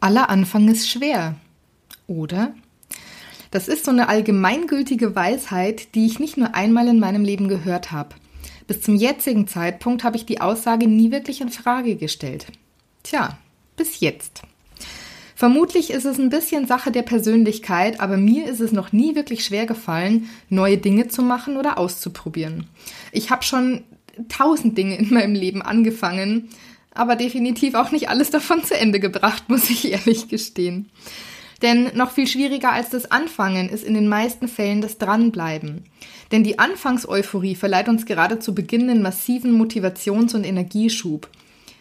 Aller Anfang ist schwer. Oder? Das ist so eine allgemeingültige Weisheit, die ich nicht nur einmal in meinem Leben gehört habe. Bis zum jetzigen Zeitpunkt habe ich die Aussage nie wirklich in Frage gestellt. Tja, bis jetzt. Vermutlich ist es ein bisschen Sache der Persönlichkeit, aber mir ist es noch nie wirklich schwer gefallen, neue Dinge zu machen oder auszuprobieren. Ich habe schon tausend Dinge in meinem Leben angefangen, aber definitiv auch nicht alles davon zu Ende gebracht, muss ich ehrlich gestehen. Denn noch viel schwieriger als das Anfangen ist in den meisten Fällen das Dranbleiben. Denn die Anfangseuphorie verleiht uns gerade zu Beginn einen massiven Motivations- und Energieschub.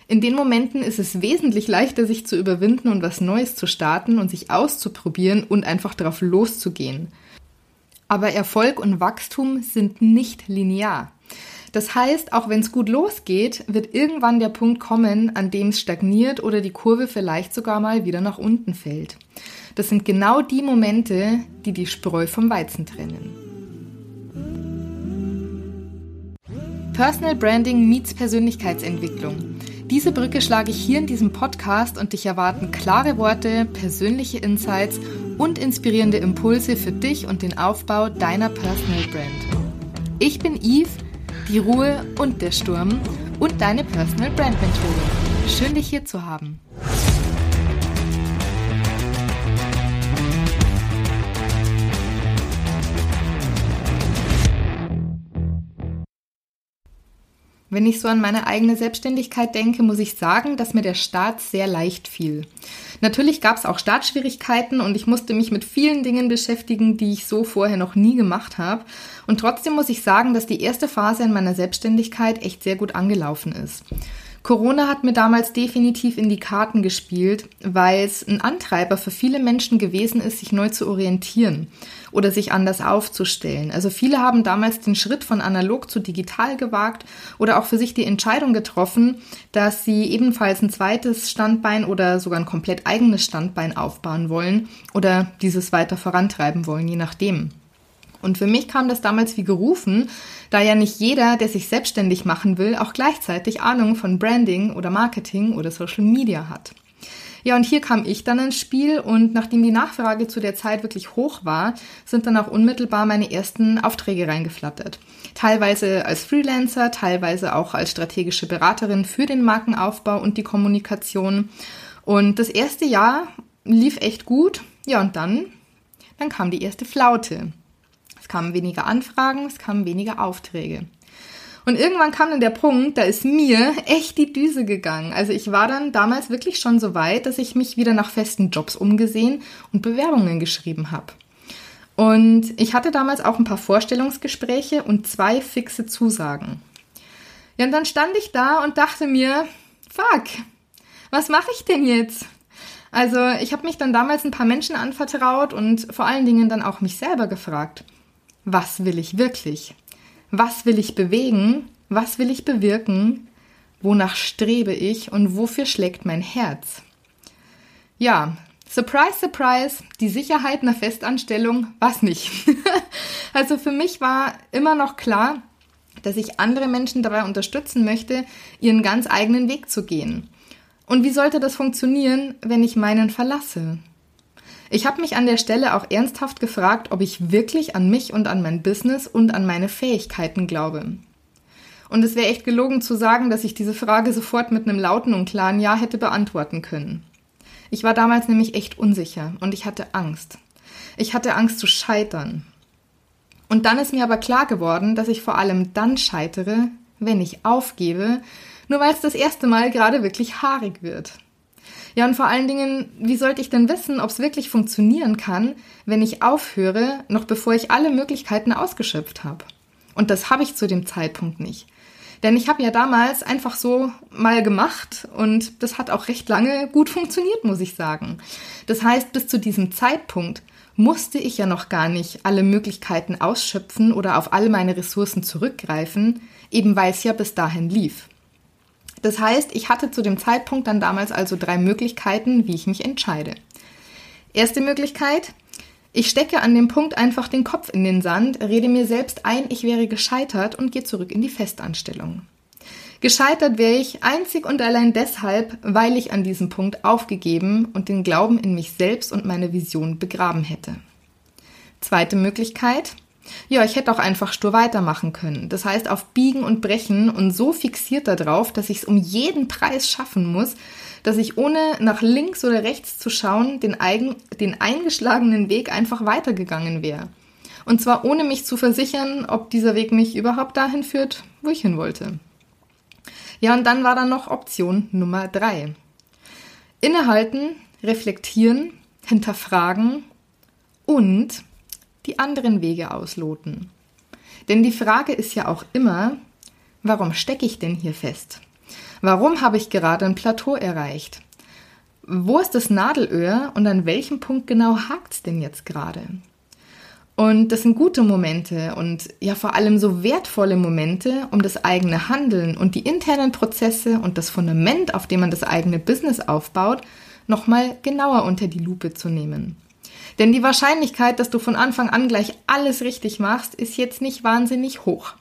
In den Momenten ist es wesentlich leichter, sich zu überwinden und was Neues zu starten und sich auszuprobieren und einfach drauf loszugehen. Aber Erfolg und Wachstum sind nicht linear. Das heißt, auch wenn es gut losgeht, wird irgendwann der Punkt kommen, an dem es stagniert oder die Kurve vielleicht sogar mal wieder nach unten fällt. Das sind genau die Momente, die die Spreu vom Weizen trennen. Personal Branding meets Persönlichkeitsentwicklung. Diese Brücke schlage ich hier in diesem Podcast und dich erwarten klare Worte, persönliche Insights und inspirierende Impulse für dich und den Aufbau deiner Personal Brand. Ich bin Yves die Ruhe und der Sturm und deine Personal Brand Mentorin. Schön, dich hier zu haben. Wenn ich so an meine eigene Selbstständigkeit denke, muss ich sagen, dass mir der Start sehr leicht fiel. Natürlich gab es auch Startschwierigkeiten und ich musste mich mit vielen Dingen beschäftigen, die ich so vorher noch nie gemacht habe. Und trotzdem muss ich sagen, dass die erste Phase in meiner Selbstständigkeit echt sehr gut angelaufen ist. Corona hat mir damals definitiv in die Karten gespielt, weil es ein Antreiber für viele Menschen gewesen ist, sich neu zu orientieren oder sich anders aufzustellen. Also viele haben damals den Schritt von analog zu digital gewagt oder auch für sich die Entscheidung getroffen, dass sie ebenfalls ein zweites Standbein oder sogar ein komplett eigenes Standbein aufbauen wollen oder dieses weiter vorantreiben wollen, je nachdem. Und für mich kam das damals wie gerufen, da ja nicht jeder, der sich selbstständig machen will, auch gleichzeitig Ahnung von Branding oder Marketing oder Social Media hat. Ja, und hier kam ich dann ins Spiel und nachdem die Nachfrage zu der Zeit wirklich hoch war, sind dann auch unmittelbar meine ersten Aufträge reingeflattert. Teilweise als Freelancer, teilweise auch als strategische Beraterin für den Markenaufbau und die Kommunikation. Und das erste Jahr lief echt gut. Ja, und dann, dann kam die erste Flaute. Es kamen weniger Anfragen, es kamen weniger Aufträge. Und irgendwann kam dann der Punkt, da ist mir echt die Düse gegangen. Also ich war dann damals wirklich schon so weit, dass ich mich wieder nach festen Jobs umgesehen und Bewerbungen geschrieben habe. Und ich hatte damals auch ein paar Vorstellungsgespräche und zwei fixe Zusagen. Ja, und dann stand ich da und dachte mir, fuck, was mache ich denn jetzt? Also ich habe mich dann damals ein paar Menschen anvertraut und vor allen Dingen dann auch mich selber gefragt was will ich wirklich? Was will ich bewegen? Was will ich bewirken? Wonach strebe ich und wofür schlägt mein Herz? Ja, surprise, surprise, die Sicherheit einer Festanstellung, was nicht. also für mich war immer noch klar, dass ich andere Menschen dabei unterstützen möchte, ihren ganz eigenen Weg zu gehen. Und wie sollte das funktionieren, wenn ich meinen verlasse? Ich habe mich an der Stelle auch ernsthaft gefragt, ob ich wirklich an mich und an mein Business und an meine Fähigkeiten glaube. Und es wäre echt gelogen zu sagen, dass ich diese Frage sofort mit einem lauten und klaren Ja hätte beantworten können. Ich war damals nämlich echt unsicher und ich hatte Angst. Ich hatte Angst zu scheitern. Und dann ist mir aber klar geworden, dass ich vor allem dann scheitere, wenn ich aufgebe, nur weil es das erste Mal gerade wirklich haarig wird. Ja, und vor allen Dingen, wie sollte ich denn wissen, ob es wirklich funktionieren kann, wenn ich aufhöre, noch bevor ich alle Möglichkeiten ausgeschöpft habe? Und das habe ich zu dem Zeitpunkt nicht. Denn ich habe ja damals einfach so mal gemacht und das hat auch recht lange gut funktioniert, muss ich sagen. Das heißt, bis zu diesem Zeitpunkt musste ich ja noch gar nicht alle Möglichkeiten ausschöpfen oder auf alle meine Ressourcen zurückgreifen, eben weil es ja bis dahin lief. Das heißt, ich hatte zu dem Zeitpunkt dann damals also drei Möglichkeiten, wie ich mich entscheide. Erste Möglichkeit, ich stecke an dem Punkt einfach den Kopf in den Sand, rede mir selbst ein, ich wäre gescheitert und gehe zurück in die Festanstellung. Gescheitert wäre ich einzig und allein deshalb, weil ich an diesem Punkt aufgegeben und den Glauben in mich selbst und meine Vision begraben hätte. Zweite Möglichkeit. Ja, ich hätte auch einfach stur weitermachen können. Das heißt, auf Biegen und Brechen und so fixiert darauf, dass ich es um jeden Preis schaffen muss, dass ich ohne nach links oder rechts zu schauen den, eigen, den eingeschlagenen Weg einfach weitergegangen wäre. Und zwar ohne mich zu versichern, ob dieser Weg mich überhaupt dahin führt, wo ich hin wollte. Ja, und dann war da noch Option Nummer drei. Innehalten, reflektieren, hinterfragen und die anderen Wege ausloten. Denn die Frage ist ja auch immer, warum stecke ich denn hier fest? Warum habe ich gerade ein Plateau erreicht? Wo ist das Nadelöhr und an welchem Punkt genau hakt es denn jetzt gerade? Und das sind gute Momente und ja vor allem so wertvolle Momente, um das eigene Handeln und die internen Prozesse und das Fundament, auf dem man das eigene Business aufbaut, nochmal genauer unter die Lupe zu nehmen. Denn die Wahrscheinlichkeit, dass du von Anfang an gleich alles richtig machst, ist jetzt nicht wahnsinnig hoch.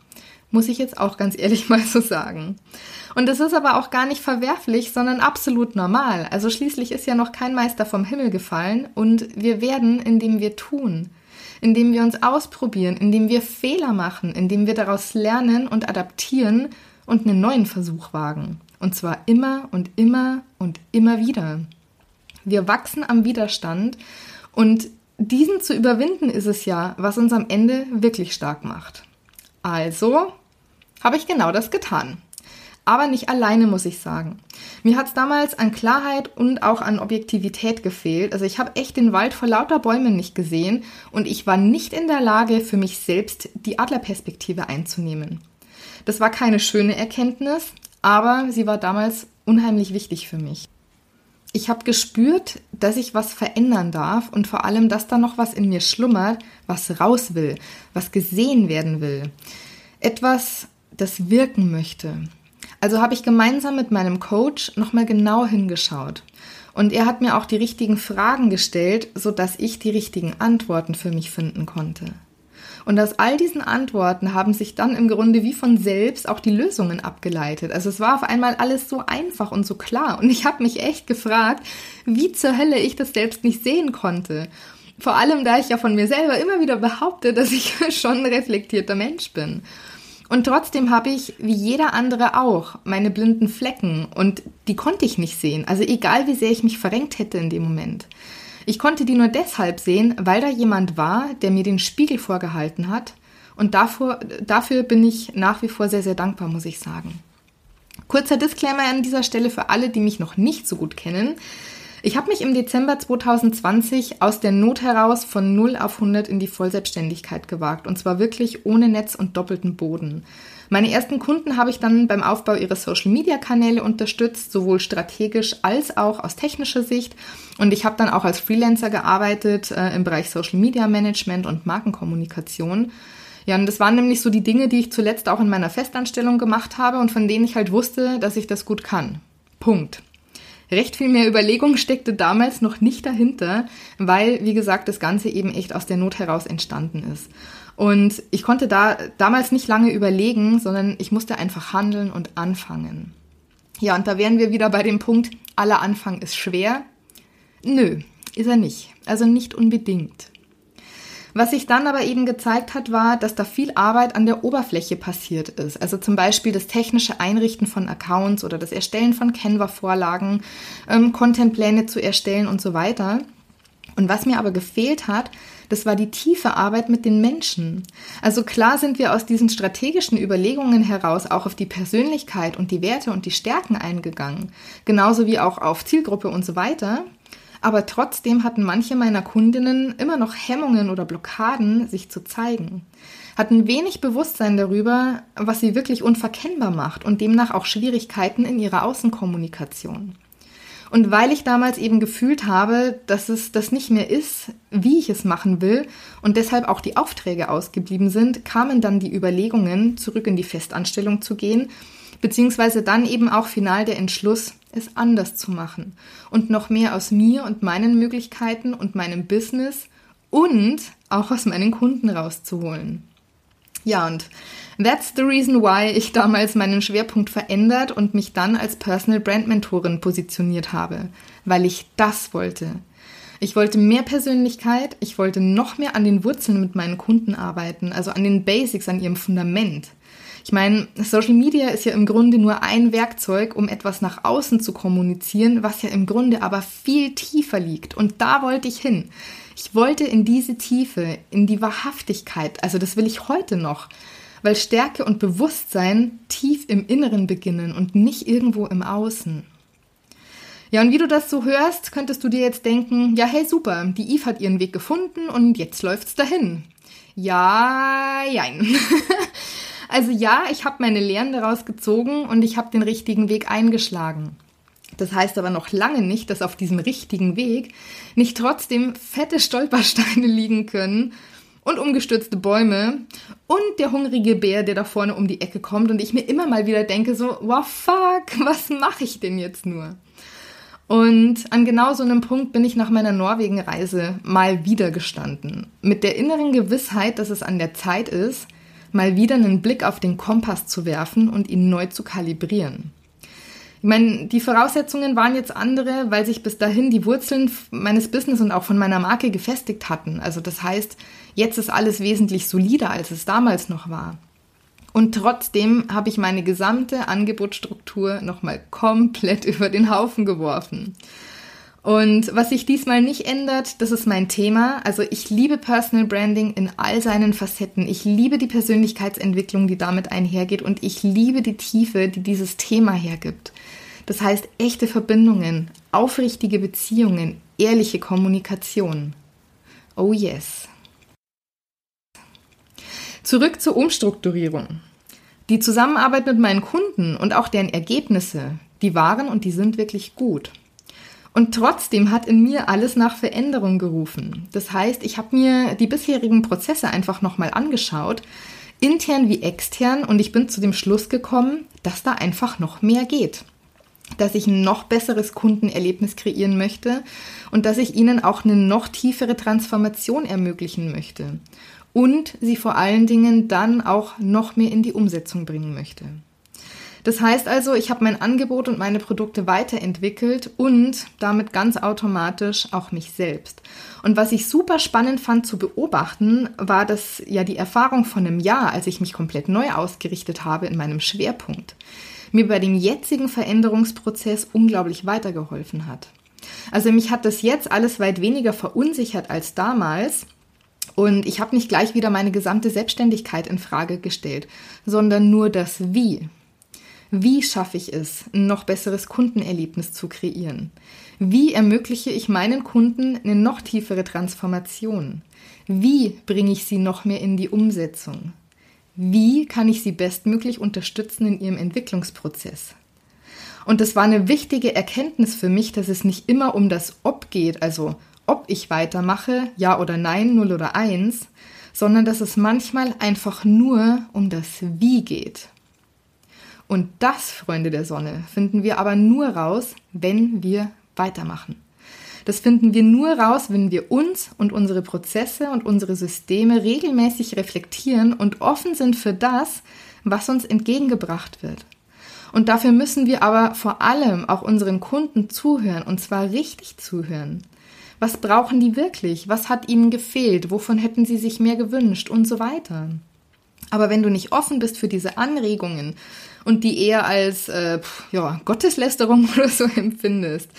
Muss ich jetzt auch ganz ehrlich mal so sagen. Und es ist aber auch gar nicht verwerflich, sondern absolut normal. Also schließlich ist ja noch kein Meister vom Himmel gefallen und wir werden, indem wir tun indem wir uns ausprobieren, indem wir Fehler machen, indem wir daraus lernen und adaptieren und einen neuen Versuch wagen. Und zwar immer und immer und immer wieder. Wir wachsen am Widerstand und diesen zu überwinden ist es ja, was uns am Ende wirklich stark macht. Also habe ich genau das getan aber nicht alleine, muss ich sagen. Mir hat es damals an Klarheit und auch an Objektivität gefehlt. Also ich habe echt den Wald vor lauter Bäumen nicht gesehen und ich war nicht in der Lage, für mich selbst die Adlerperspektive einzunehmen. Das war keine schöne Erkenntnis, aber sie war damals unheimlich wichtig für mich. Ich habe gespürt, dass ich was verändern darf und vor allem, dass da noch was in mir schlummert, was raus will, was gesehen werden will. Etwas, das wirken möchte. Also habe ich gemeinsam mit meinem Coach nochmal genau hingeschaut. Und er hat mir auch die richtigen Fragen gestellt, sodass ich die richtigen Antworten für mich finden konnte. Und aus all diesen Antworten haben sich dann im Grunde wie von selbst auch die Lösungen abgeleitet. Also es war auf einmal alles so einfach und so klar. Und ich habe mich echt gefragt, wie zur Hölle ich das selbst nicht sehen konnte. Vor allem, da ich ja von mir selber immer wieder behaupte, dass ich schon ein reflektierter Mensch bin. Und trotzdem habe ich, wie jeder andere auch, meine blinden Flecken und die konnte ich nicht sehen. Also egal, wie sehr ich mich verrenkt hätte in dem Moment. Ich konnte die nur deshalb sehen, weil da jemand war, der mir den Spiegel vorgehalten hat. Und dafür, dafür bin ich nach wie vor sehr, sehr dankbar, muss ich sagen. Kurzer Disclaimer an dieser Stelle für alle, die mich noch nicht so gut kennen. Ich habe mich im Dezember 2020 aus der Not heraus von 0 auf 100 in die Vollselbstständigkeit gewagt und zwar wirklich ohne Netz und doppelten Boden. Meine ersten Kunden habe ich dann beim Aufbau ihrer Social-Media-Kanäle unterstützt, sowohl strategisch als auch aus technischer Sicht. Und ich habe dann auch als Freelancer gearbeitet äh, im Bereich Social-Media-Management und Markenkommunikation. Ja, und das waren nämlich so die Dinge, die ich zuletzt auch in meiner Festanstellung gemacht habe und von denen ich halt wusste, dass ich das gut kann. Punkt. Recht viel mehr Überlegung steckte damals noch nicht dahinter, weil, wie gesagt, das Ganze eben echt aus der Not heraus entstanden ist. Und ich konnte da damals nicht lange überlegen, sondern ich musste einfach handeln und anfangen. Ja, und da wären wir wieder bei dem Punkt, aller Anfang ist schwer. Nö, ist er nicht. Also nicht unbedingt. Was sich dann aber eben gezeigt hat, war, dass da viel Arbeit an der Oberfläche passiert ist. Also zum Beispiel das technische Einrichten von Accounts oder das Erstellen von Canva-Vorlagen, ähm, Contentpläne zu erstellen und so weiter. Und was mir aber gefehlt hat, das war die tiefe Arbeit mit den Menschen. Also klar sind wir aus diesen strategischen Überlegungen heraus auch auf die Persönlichkeit und die Werte und die Stärken eingegangen, genauso wie auch auf Zielgruppe und so weiter. Aber trotzdem hatten manche meiner Kundinnen immer noch Hemmungen oder Blockaden, sich zu zeigen, hatten wenig Bewusstsein darüber, was sie wirklich unverkennbar macht und demnach auch Schwierigkeiten in ihrer Außenkommunikation. Und weil ich damals eben gefühlt habe, dass es das nicht mehr ist, wie ich es machen will und deshalb auch die Aufträge ausgeblieben sind, kamen dann die Überlegungen, zurück in die Festanstellung zu gehen beziehungsweise dann eben auch final der Entschluss, es anders zu machen und noch mehr aus mir und meinen Möglichkeiten und meinem Business und auch aus meinen Kunden rauszuholen. Ja, und that's the reason why ich damals meinen Schwerpunkt verändert und mich dann als Personal Brand Mentorin positioniert habe, weil ich das wollte. Ich wollte mehr Persönlichkeit, ich wollte noch mehr an den Wurzeln mit meinen Kunden arbeiten, also an den Basics, an ihrem Fundament. Ich meine, Social Media ist ja im Grunde nur ein Werkzeug, um etwas nach außen zu kommunizieren, was ja im Grunde aber viel tiefer liegt. Und da wollte ich hin. Ich wollte in diese Tiefe, in die Wahrhaftigkeit, also das will ich heute noch, weil Stärke und Bewusstsein tief im Inneren beginnen und nicht irgendwo im Außen. Ja, und wie du das so hörst, könntest du dir jetzt denken, ja, hey, super, die Eve hat ihren Weg gefunden und jetzt läuft's dahin. Ja, jein. also ja, ich habe meine Lehren daraus gezogen und ich habe den richtigen Weg eingeschlagen. Das heißt aber noch lange nicht, dass auf diesem richtigen Weg nicht trotzdem fette Stolpersteine liegen können und umgestürzte Bäume und der hungrige Bär, der da vorne um die Ecke kommt und ich mir immer mal wieder denke so, wow, fuck, was mache ich denn jetzt nur? Und an genau so einem Punkt bin ich nach meiner Norwegen-Reise mal wieder gestanden. Mit der inneren Gewissheit, dass es an der Zeit ist, mal wieder einen Blick auf den Kompass zu werfen und ihn neu zu kalibrieren. Ich meine, die Voraussetzungen waren jetzt andere, weil sich bis dahin die Wurzeln meines Business und auch von meiner Marke gefestigt hatten. Also das heißt, jetzt ist alles wesentlich solider, als es damals noch war. Und trotzdem habe ich meine gesamte Angebotsstruktur nochmal komplett über den Haufen geworfen. Und was sich diesmal nicht ändert, das ist mein Thema. Also ich liebe Personal Branding in all seinen Facetten. Ich liebe die Persönlichkeitsentwicklung, die damit einhergeht. Und ich liebe die Tiefe, die dieses Thema hergibt. Das heißt echte Verbindungen, aufrichtige Beziehungen, ehrliche Kommunikation. Oh yes. Zurück zur Umstrukturierung. Die Zusammenarbeit mit meinen Kunden und auch deren Ergebnisse, die waren und die sind wirklich gut. Und trotzdem hat in mir alles nach Veränderung gerufen. Das heißt, ich habe mir die bisherigen Prozesse einfach nochmal angeschaut, intern wie extern, und ich bin zu dem Schluss gekommen, dass da einfach noch mehr geht. Dass ich ein noch besseres Kundenerlebnis kreieren möchte und dass ich ihnen auch eine noch tiefere Transformation ermöglichen möchte und sie vor allen Dingen dann auch noch mehr in die Umsetzung bringen möchte. Das heißt also, ich habe mein Angebot und meine Produkte weiterentwickelt und damit ganz automatisch auch mich selbst. Und was ich super spannend fand zu beobachten, war, dass ja die Erfahrung von einem Jahr, als ich mich komplett neu ausgerichtet habe in meinem Schwerpunkt, mir bei dem jetzigen Veränderungsprozess unglaublich weitergeholfen hat. Also mich hat das jetzt alles weit weniger verunsichert als damals und ich habe nicht gleich wieder meine gesamte Selbstständigkeit in Frage gestellt, sondern nur das Wie. Wie schaffe ich es, ein noch besseres Kundenerlebnis zu kreieren? Wie ermögliche ich meinen Kunden eine noch tiefere Transformation? Wie bringe ich sie noch mehr in die Umsetzung? Wie kann ich sie bestmöglich unterstützen in ihrem Entwicklungsprozess? Und das war eine wichtige Erkenntnis für mich, dass es nicht immer um das Ob geht, also ob ich weitermache, ja oder nein, 0 oder 1, sondern dass es manchmal einfach nur um das Wie geht. Und das, Freunde der Sonne, finden wir aber nur raus, wenn wir weitermachen. Das finden wir nur raus, wenn wir uns und unsere Prozesse und unsere Systeme regelmäßig reflektieren und offen sind für das, was uns entgegengebracht wird. Und dafür müssen wir aber vor allem auch unseren Kunden zuhören, und zwar richtig zuhören. Was brauchen die wirklich? Was hat ihnen gefehlt? Wovon hätten sie sich mehr gewünscht? Und so weiter. Aber wenn du nicht offen bist für diese Anregungen und die eher als äh, ja, Gotteslästerung oder so empfindest,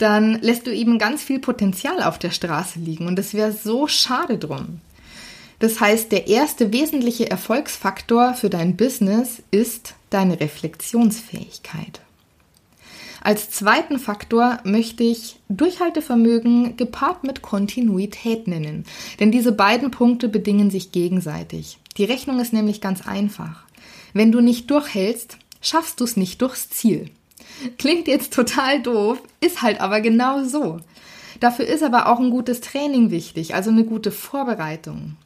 dann lässt du eben ganz viel Potenzial auf der Straße liegen und das wäre so schade drum. Das heißt, der erste wesentliche Erfolgsfaktor für dein Business ist deine Reflexionsfähigkeit. Als zweiten Faktor möchte ich Durchhaltevermögen gepaart mit Kontinuität nennen, denn diese beiden Punkte bedingen sich gegenseitig. Die Rechnung ist nämlich ganz einfach. Wenn du nicht durchhältst, schaffst du es nicht durchs Ziel. Klingt jetzt total doof, ist halt aber genau so. Dafür ist aber auch ein gutes Training wichtig, also eine gute Vorbereitung.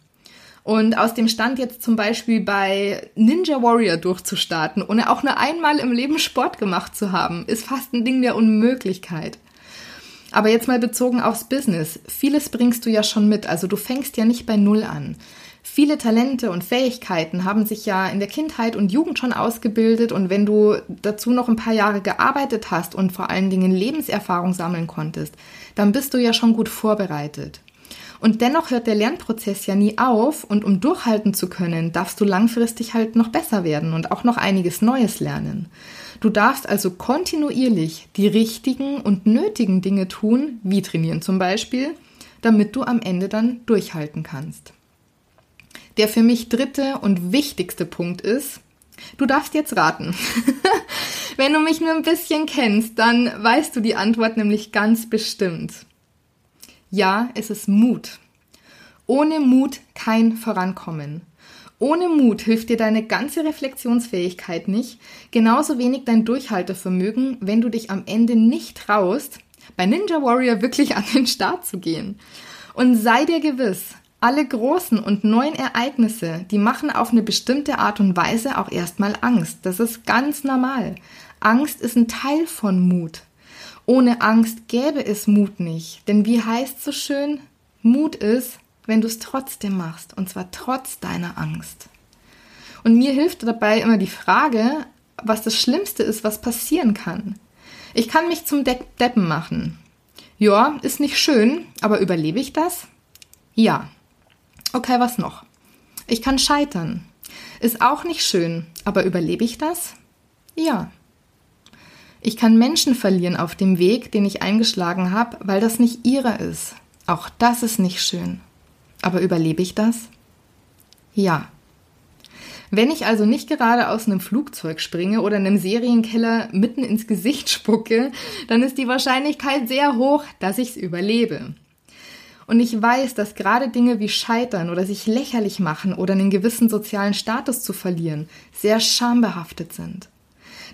Und aus dem Stand jetzt zum Beispiel bei Ninja Warrior durchzustarten, ohne auch nur einmal im Leben Sport gemacht zu haben, ist fast ein Ding der Unmöglichkeit. Aber jetzt mal bezogen aufs Business. Vieles bringst du ja schon mit, also du fängst ja nicht bei Null an. Viele Talente und Fähigkeiten haben sich ja in der Kindheit und Jugend schon ausgebildet und wenn du dazu noch ein paar Jahre gearbeitet hast und vor allen Dingen Lebenserfahrung sammeln konntest, dann bist du ja schon gut vorbereitet. Und dennoch hört der Lernprozess ja nie auf und um durchhalten zu können, darfst du langfristig halt noch besser werden und auch noch einiges Neues lernen. Du darfst also kontinuierlich die richtigen und nötigen Dinge tun, wie trainieren zum Beispiel, damit du am Ende dann durchhalten kannst. Der für mich dritte und wichtigste Punkt ist, du darfst jetzt raten. Wenn du mich nur ein bisschen kennst, dann weißt du die Antwort nämlich ganz bestimmt. Ja, es ist Mut. Ohne Mut kein Vorankommen. Ohne Mut hilft dir deine ganze Reflexionsfähigkeit nicht, genauso wenig dein Durchhaltevermögen, wenn du dich am Ende nicht traust, bei Ninja Warrior wirklich an den Start zu gehen. Und sei dir gewiss, alle großen und neuen Ereignisse, die machen auf eine bestimmte Art und Weise auch erstmal Angst. Das ist ganz normal. Angst ist ein Teil von Mut. Ohne Angst gäbe es Mut nicht. Denn wie heißt so schön, Mut ist, wenn du es trotzdem machst. Und zwar trotz deiner Angst. Und mir hilft dabei immer die Frage, was das Schlimmste ist, was passieren kann. Ich kann mich zum De Deppen machen. Ja, ist nicht schön, aber überlebe ich das? Ja. Okay, was noch? Ich kann scheitern. Ist auch nicht schön, aber überlebe ich das? Ja. Ich kann Menschen verlieren auf dem Weg, den ich eingeschlagen habe, weil das nicht ihrer ist. Auch das ist nicht schön. Aber überlebe ich das? Ja. Wenn ich also nicht gerade aus einem Flugzeug springe oder einem Serienkeller mitten ins Gesicht spucke, dann ist die Wahrscheinlichkeit sehr hoch, dass ich es überlebe. Und ich weiß, dass gerade Dinge wie Scheitern oder sich lächerlich machen oder einen gewissen sozialen Status zu verlieren sehr schambehaftet sind.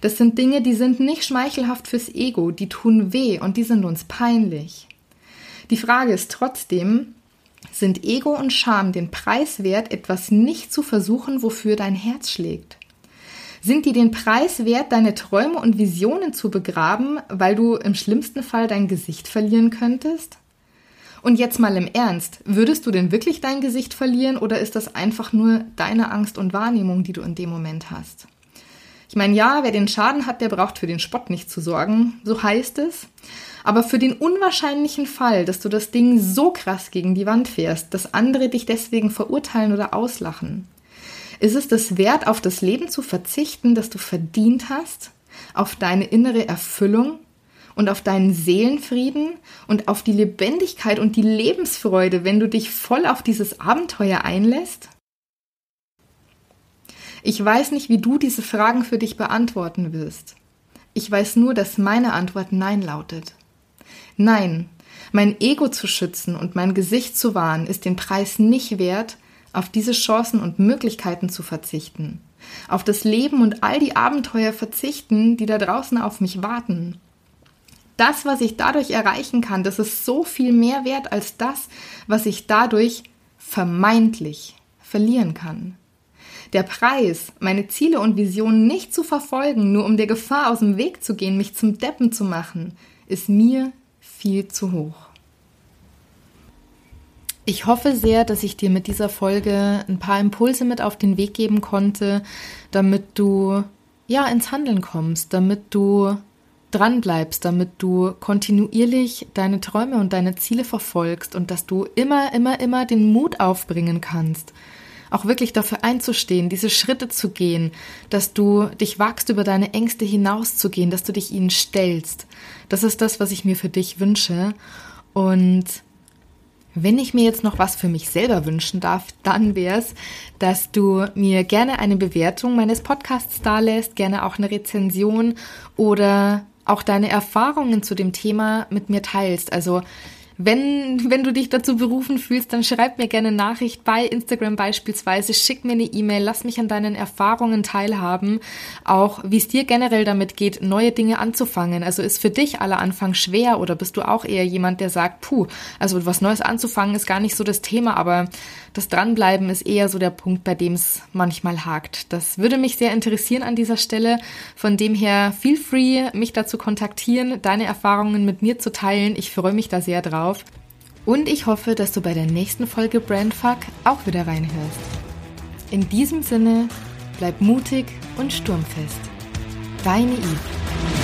Das sind Dinge, die sind nicht schmeichelhaft fürs Ego, die tun weh und die sind uns peinlich. Die Frage ist trotzdem, sind Ego und Scham den Preis wert, etwas nicht zu versuchen, wofür dein Herz schlägt? Sind die den Preis wert, deine Träume und Visionen zu begraben, weil du im schlimmsten Fall dein Gesicht verlieren könntest? Und jetzt mal im Ernst, würdest du denn wirklich dein Gesicht verlieren oder ist das einfach nur deine Angst und Wahrnehmung, die du in dem Moment hast? Ich meine, ja, wer den Schaden hat, der braucht für den Spott nicht zu sorgen, so heißt es. Aber für den unwahrscheinlichen Fall, dass du das Ding so krass gegen die Wand fährst, dass andere dich deswegen verurteilen oder auslachen, ist es das wert, auf das Leben zu verzichten, das du verdient hast, auf deine innere Erfüllung und auf deinen Seelenfrieden und auf die Lebendigkeit und die Lebensfreude, wenn du dich voll auf dieses Abenteuer einlässt? Ich weiß nicht, wie du diese Fragen für dich beantworten wirst. Ich weiß nur, dass meine Antwort Nein lautet. Nein, mein Ego zu schützen und mein Gesicht zu wahren, ist den Preis nicht wert, auf diese Chancen und Möglichkeiten zu verzichten. Auf das Leben und all die Abenteuer verzichten, die da draußen auf mich warten. Das, was ich dadurch erreichen kann, das ist so viel mehr wert als das, was ich dadurch vermeintlich verlieren kann. Der Preis, meine Ziele und Visionen nicht zu verfolgen, nur um der Gefahr aus dem Weg zu gehen, mich zum Deppen zu machen, ist mir viel zu hoch. Ich hoffe sehr, dass ich dir mit dieser Folge ein paar Impulse mit auf den Weg geben konnte, damit du ja ins Handeln kommst, damit du dran bleibst, damit du kontinuierlich deine Träume und deine Ziele verfolgst und dass du immer, immer, immer den Mut aufbringen kannst, auch wirklich dafür einzustehen, diese Schritte zu gehen, dass du dich wagst, über deine Ängste hinauszugehen, dass du dich ihnen stellst. Das ist das, was ich mir für dich wünsche. Und wenn ich mir jetzt noch was für mich selber wünschen darf, dann wäre es, dass du mir gerne eine Bewertung meines Podcasts dalässt, gerne auch eine Rezension oder auch deine Erfahrungen zu dem Thema mit mir teilst. Also wenn, wenn du dich dazu berufen fühlst, dann schreib mir gerne Nachricht bei Instagram beispielsweise, schick mir eine E-Mail, lass mich an deinen Erfahrungen teilhaben, auch wie es dir generell damit geht, neue Dinge anzufangen. Also ist für dich aller Anfang schwer oder bist du auch eher jemand, der sagt, puh, also was Neues anzufangen ist gar nicht so das Thema, aber das Dranbleiben ist eher so der Punkt, bei dem es manchmal hakt. Das würde mich sehr interessieren an dieser Stelle. Von dem her, feel free, mich dazu kontaktieren, deine Erfahrungen mit mir zu teilen. Ich freue mich da sehr drauf. Und ich hoffe, dass du bei der nächsten Folge Brandfuck auch wieder reinhörst. In diesem Sinne, bleib mutig und sturmfest. Deine Eve.